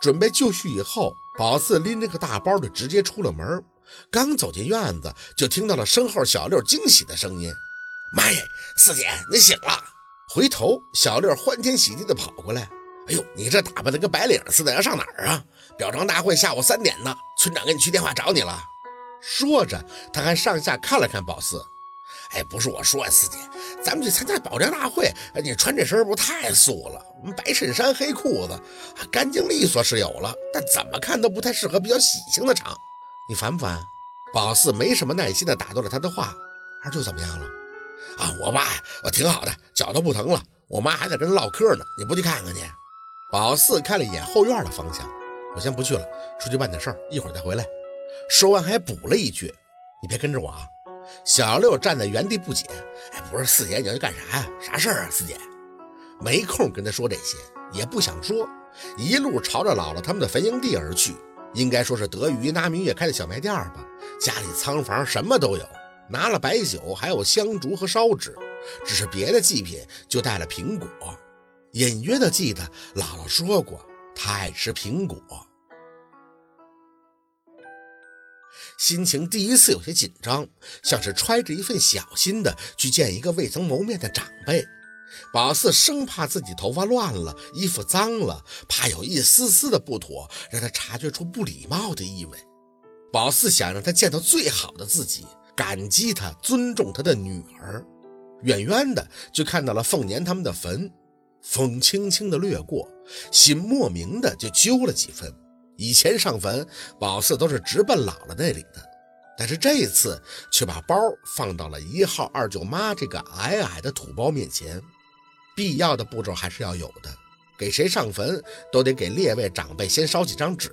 准备就绪以后，宝四拎着个大包就直接出了门。刚走进院子，就听到了身后小六惊喜的声音：“妈耶，四姐，你醒了！”回头，小六欢天喜地的跑过来：“哎呦，你这打扮的跟白领似的，要上哪儿啊？表彰大会下午三点呢，村长给你去电话找你了。”说着，他还上下看了看宝四。哎，不是我说呀，四姐，咱们去参加表彰大会，你穿这身不太素了？白衬衫黑裤子，干净利索是有了，但怎么看都不太适合比较喜庆的场。你烦不烦？宝四没什么耐心的打断了他的话。二舅怎么样了？啊，我爸我挺好的，脚都不疼了。我妈还在跟他唠嗑呢，你不去看看去？宝四看了一眼后院的方向，我先不去了，出去办点事儿，一会儿再回来。说完还补了一句：“你别跟着我啊。”小六站在原地不解，哎，不是四姐，你要去干啥呀？啥事儿啊？四姐没空跟他说这些，也不想说，一路朝着姥姥他们的坟营地而去。应该说是德于拿明月开的小卖店吧，家里仓房什么都有，拿了白酒，还有香烛和烧纸，只是别的祭品就带了苹果。隐约的记得姥姥说过，她爱吃苹果。心情第一次有些紧张，像是揣着一份小心的去见一个未曾谋面的长辈。宝四生怕自己头发乱了，衣服脏了，怕有一丝丝的不妥，让他察觉出不礼貌的意味。宝四想让他见到最好的自己，感激他，尊重他的女儿。远远的就看到了凤年他们的坟，风轻轻的掠过，心莫名的就揪了几分。以前上坟，宝四都是直奔姥姥那里的，但是这次却把包放到了一号二舅妈这个矮矮的土包面前。必要的步骤还是要有的，给谁上坟都得给列位长辈先烧几张纸。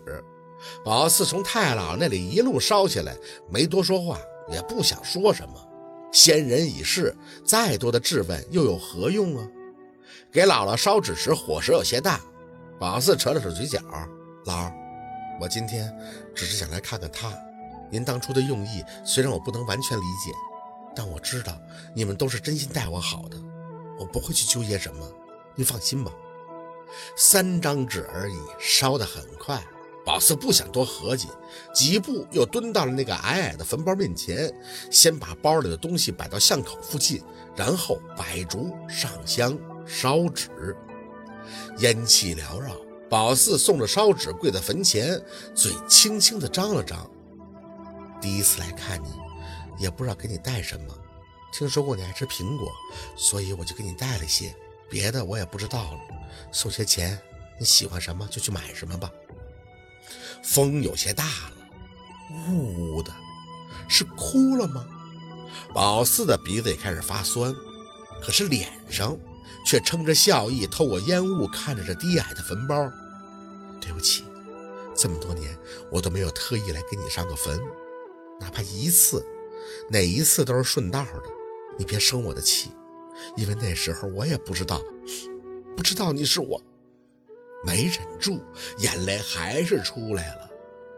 宝四从太姥那里一路烧下来，没多说话，也不想说什么。先人已逝，再多的质问又有何用啊？给姥姥烧纸时火势有些大，宝四扯了扯嘴角，姥。我今天只是想来看看他。您当初的用意虽然我不能完全理解，但我知道你们都是真心待我好的，我不会去纠结什么。您放心吧。三张纸而已，烧得很快。宝四不想多合计，几步又蹲到了那个矮矮的坟包面前，先把包里的东西摆到巷口附近，然后摆烛上香烧纸，烟气缭绕。宝四送着烧纸，跪在坟前，嘴轻轻地张了张。第一次来看你，也不知道给你带什么。听说过你爱吃苹果，所以我就给你带了些。别的我也不知道了。送些钱，你喜欢什么就去买什么吧。风有些大了，呜呜的，是哭了吗？宝四的鼻子也开始发酸，可是脸上……却撑着笑意，透过烟雾看着这低矮的坟包。对不起，这么多年我都没有特意来给你上个坟，哪怕一次，哪一次都是顺道的。你别生我的气，因为那时候我也不知道，不知道你是我。没忍住，眼泪还是出来了。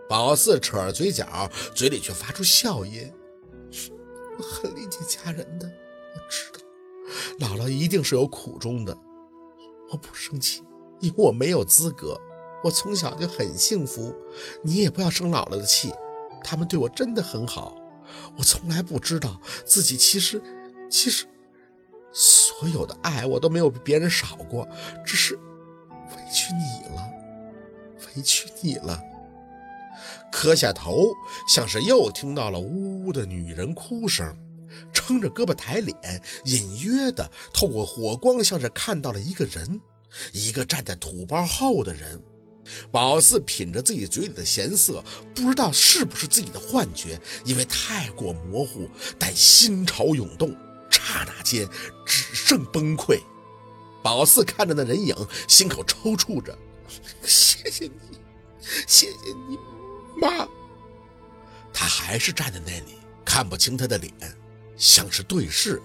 宝四扯着嘴角，嘴里却发出笑音。我很理解家人的，我知。姥姥一定是有苦衷的，我不生气，因为我没有资格。我从小就很幸福，你也不要生姥姥的气，他们对我真的很好。我从来不知道自己其实，其实所有的爱我都没有比别人少过，只是委屈你了，委屈你了。磕下头，像是又听到了呜呜的女人哭声。撑着胳膊抬脸，隐约的透过火光，像是看到了一个人，一个站在土包后的人。宝四品着自己嘴里的咸涩，不知道是不是自己的幻觉，因为太过模糊。但心潮涌动，刹那间只剩崩溃。宝四看着那人影，心口抽搐着。谢谢你，谢谢你，妈。他还是站在那里，看不清他的脸。像是对视，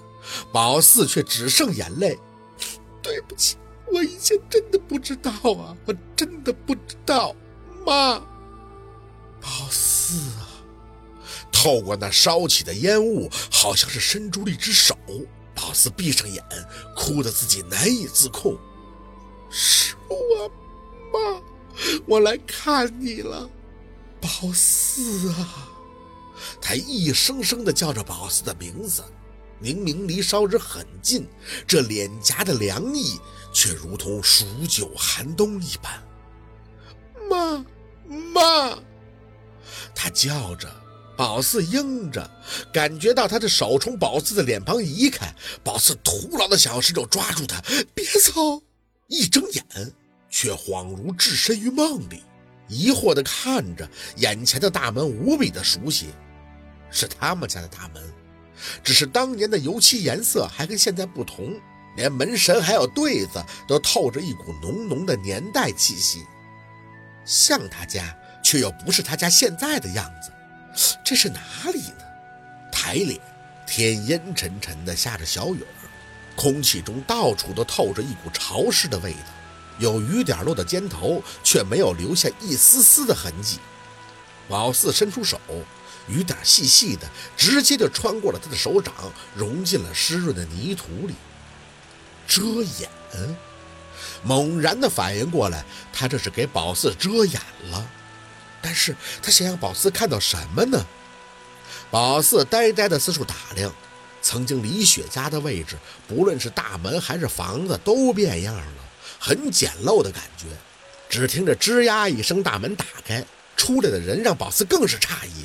宝四却只剩眼泪。对不起，我以前真的不知道啊，我真的不知道，妈。宝四啊，透过那烧起的烟雾，好像是伸出了一只手。宝四闭上眼，哭得自己难以自控。是我，妈，我来看你了，宝四啊！他一声声地叫着宝四的名字，明明离烧纸很近，这脸颊的凉意却如同数九寒冬一般。妈，妈！他叫着，宝四应着，感觉到他的手从宝四的脸庞移开，宝四徒劳的想要伸手抓住他，别走！一睁眼，却恍如置身于梦里，疑惑地看着眼前的大门，无比的熟悉，是他们家的大门，只是当年的油漆颜色还跟现在不同，连门神还有对子都透着一股浓浓的年代气息，像他家。却又不是他家现在的样子，这是哪里呢？台脸，天阴沉沉的下着小雨，空气中到处都透着一股潮湿的味道。有雨点落的肩头，却没有留下一丝丝的痕迹。老四伸出手，雨点细细的，直接就穿过了他的手掌，融进了湿润的泥土里。遮眼，猛然的反应过来，他这是给宝四遮眼了。但是他想让宝四看到什么呢？宝四呆呆的四处打量，曾经李雪家的位置，不论是大门还是房子，都变样了，很简陋的感觉。只听着吱呀一声，大门打开，出来的人让宝四更是诧异，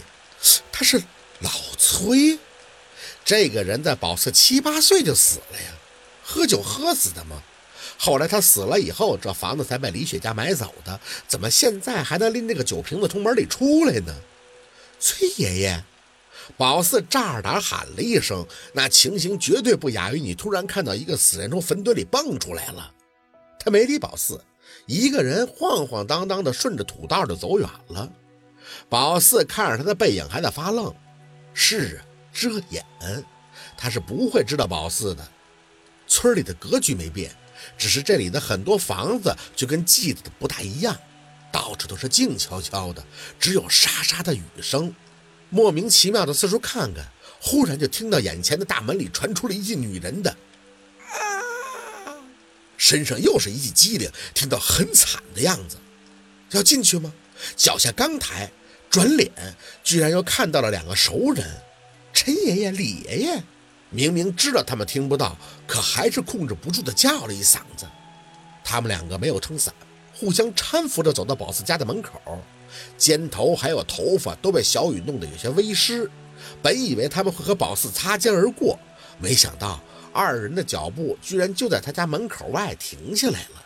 他是老崔。这个人在宝四七八岁就死了呀，喝酒喝死的吗？后来他死了以后，这房子才被李雪家买走的。怎么现在还能拎着个酒瓶子从门里出来呢？崔爷爷，宝四炸着胆喊了一声，那情形绝对不亚于你突然看到一个死人从坟堆里蹦出来了。他没理宝四，一个人晃晃荡荡的顺着土道就走远了。宝四看着他的背影还在发愣，是啊，遮眼，他是不会知道宝四的。村里的格局没变。只是这里的很多房子就跟记得的不大一样，到处都是静悄悄的，只有沙沙的雨声。莫名其妙的四处看看，忽然就听到眼前的大门里传出了一句女人的“”，身上又是一记机灵，听到很惨的样子。要进去吗？脚下刚抬，转脸居然又看到了两个熟人：陈爷爷、李爷爷。明明知道他们听不到，可还是控制不住的叫了一嗓子。他们两个没有撑伞，互相搀扶着走到宝四家的门口，肩头还有头发都被小雨弄得有些微湿。本以为他们会和宝四擦肩而过，没想到二人的脚步居然就在他家门口外停下来了。